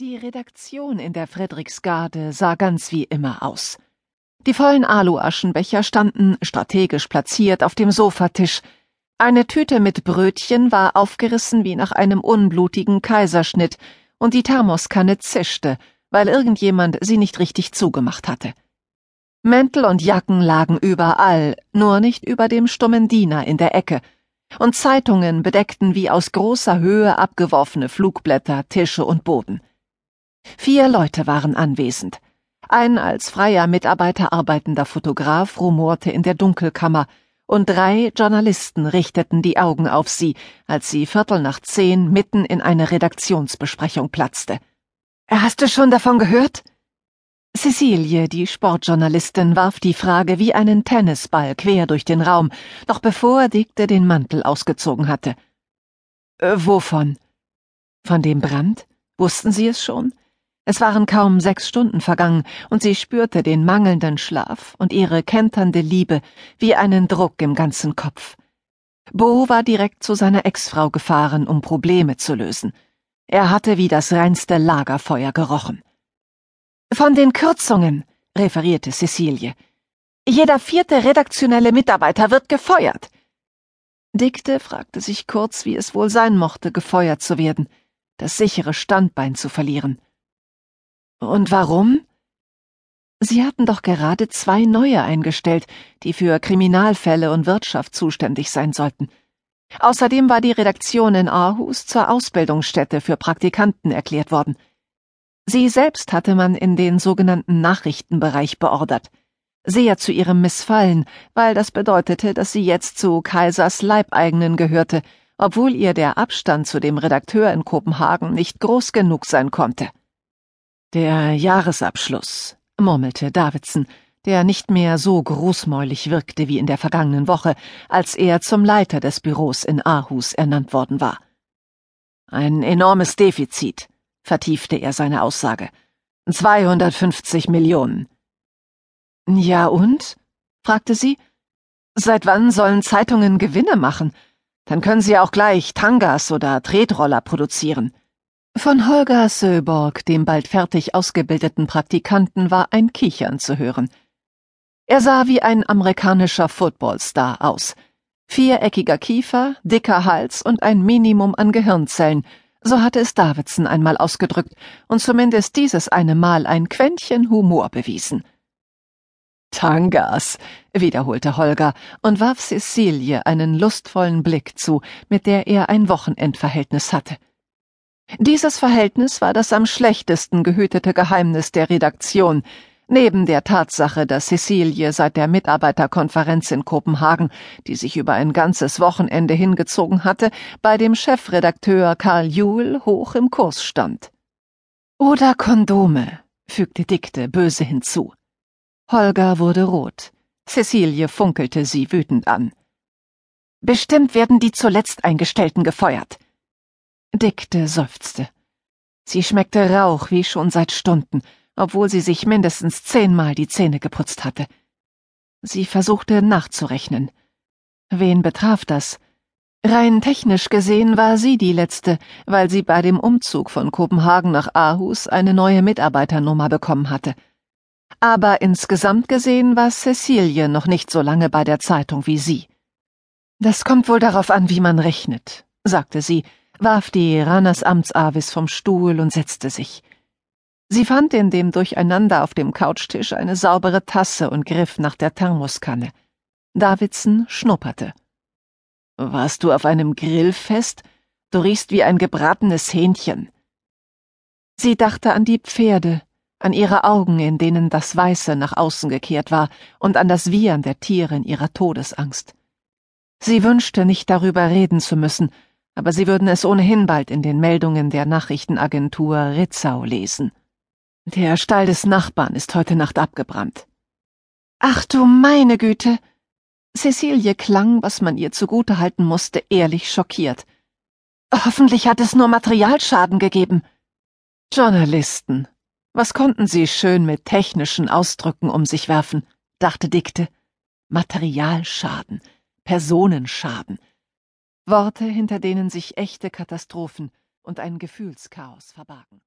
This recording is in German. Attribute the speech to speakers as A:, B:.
A: Die Redaktion in der Frederiksgarde sah ganz wie immer aus. Die vollen Aluaschenbecher standen strategisch platziert auf dem Sofatisch. Eine Tüte mit Brötchen war aufgerissen wie nach einem unblutigen Kaiserschnitt, und die Thermoskanne zischte, weil irgendjemand sie nicht richtig zugemacht hatte. Mäntel und Jacken lagen überall, nur nicht über dem stummen Diener in der Ecke, und Zeitungen bedeckten wie aus großer Höhe abgeworfene Flugblätter Tische und Boden. Vier Leute waren anwesend. Ein als freier Mitarbeiter arbeitender Fotograf rumorte in der Dunkelkammer, und drei Journalisten richteten die Augen auf sie, als sie Viertel nach zehn mitten in eine Redaktionsbesprechung platzte. Hast du schon davon gehört? Cecilie, die Sportjournalistin, warf die Frage wie einen Tennisball quer durch den Raum, noch bevor Dikte den Mantel ausgezogen hatte. Äh, wovon? Von dem Brand? Wussten Sie es schon? Es waren kaum sechs Stunden vergangen, und sie spürte den mangelnden Schlaf und ihre kenternde Liebe wie einen Druck im ganzen Kopf. Bo war direkt zu seiner Ex-Frau gefahren, um Probleme zu lösen. Er hatte wie das reinste Lagerfeuer gerochen. Von den Kürzungen, referierte Cecilie. Jeder vierte redaktionelle Mitarbeiter wird gefeuert. Dikte fragte sich kurz, wie es wohl sein mochte, gefeuert zu werden, das sichere Standbein zu verlieren. Und warum? Sie hatten doch gerade zwei neue eingestellt, die für Kriminalfälle und Wirtschaft zuständig sein sollten. Außerdem war die Redaktion in Aarhus zur Ausbildungsstätte für Praktikanten erklärt worden. Sie selbst hatte man in den sogenannten Nachrichtenbereich beordert. Sehr zu ihrem Missfallen, weil das bedeutete, dass sie jetzt zu Kaisers Leibeigenen gehörte, obwohl ihr der Abstand zu dem Redakteur in Kopenhagen nicht groß genug sein konnte. Der Jahresabschluss, murmelte Davidson, der nicht mehr so großmäulig wirkte wie in der vergangenen Woche, als er zum Leiter des Büros in Aarhus ernannt worden war. Ein enormes Defizit, vertiefte er seine Aussage. 250 Millionen. Ja und? fragte sie. Seit wann sollen Zeitungen Gewinne machen? Dann können sie auch gleich Tangas oder Tretroller produzieren. Von Holger Söborg, dem bald fertig ausgebildeten Praktikanten, war ein Kichern zu hören. Er sah wie ein amerikanischer Footballstar aus. Viereckiger Kiefer, dicker Hals und ein Minimum an Gehirnzellen, so hatte es Davidson einmal ausgedrückt und zumindest dieses eine Mal ein Quäntchen Humor bewiesen. Tangas, wiederholte Holger und warf Cecilie einen lustvollen Blick zu, mit der er ein Wochenendverhältnis hatte. Dieses Verhältnis war das am schlechtesten gehütete Geheimnis der Redaktion, neben der Tatsache, dass Cecilie seit der Mitarbeiterkonferenz in Kopenhagen, die sich über ein ganzes Wochenende hingezogen hatte, bei dem Chefredakteur Karl Juhl hoch im Kurs stand. Oder Kondome, fügte Dikte böse hinzu. Holger wurde rot. Cecilie funkelte sie wütend an. Bestimmt werden die zuletzt Eingestellten gefeuert. Dickte seufzte. Sie schmeckte Rauch wie schon seit Stunden, obwohl sie sich mindestens zehnmal die Zähne geputzt hatte. Sie versuchte nachzurechnen. Wen betraf das? Rein technisch gesehen war sie die Letzte, weil sie bei dem Umzug von Kopenhagen nach Aarhus eine neue Mitarbeiternummer bekommen hatte. Aber insgesamt gesehen war Cecilie noch nicht so lange bei der Zeitung wie sie. Das kommt wohl darauf an, wie man rechnet, sagte sie, warf die Ranas Amtsavis vom Stuhl und setzte sich. Sie fand in dem Durcheinander auf dem Couchtisch eine saubere Tasse und griff nach der Thermoskanne. Davidson schnupperte. Warst du auf einem Grillfest? Du riechst wie ein gebratenes Hähnchen. Sie dachte an die Pferde, an ihre Augen, in denen das Weiße nach außen gekehrt war, und an das Wiehern der Tiere in ihrer Todesangst. Sie wünschte nicht darüber reden zu müssen, aber Sie würden es ohnehin bald in den Meldungen der Nachrichtenagentur Ritzau lesen. Der Stall des Nachbarn ist heute Nacht abgebrannt. Ach du meine Güte! Cecilie klang, was man ihr zugute halten musste, ehrlich schockiert. Hoffentlich hat es nur Materialschaden gegeben. Journalisten. Was konnten sie schön mit technischen Ausdrücken um sich werfen, dachte Dikte. Materialschaden, Personenschaden. Worte, hinter denen sich echte Katastrophen und ein Gefühlschaos verbargen.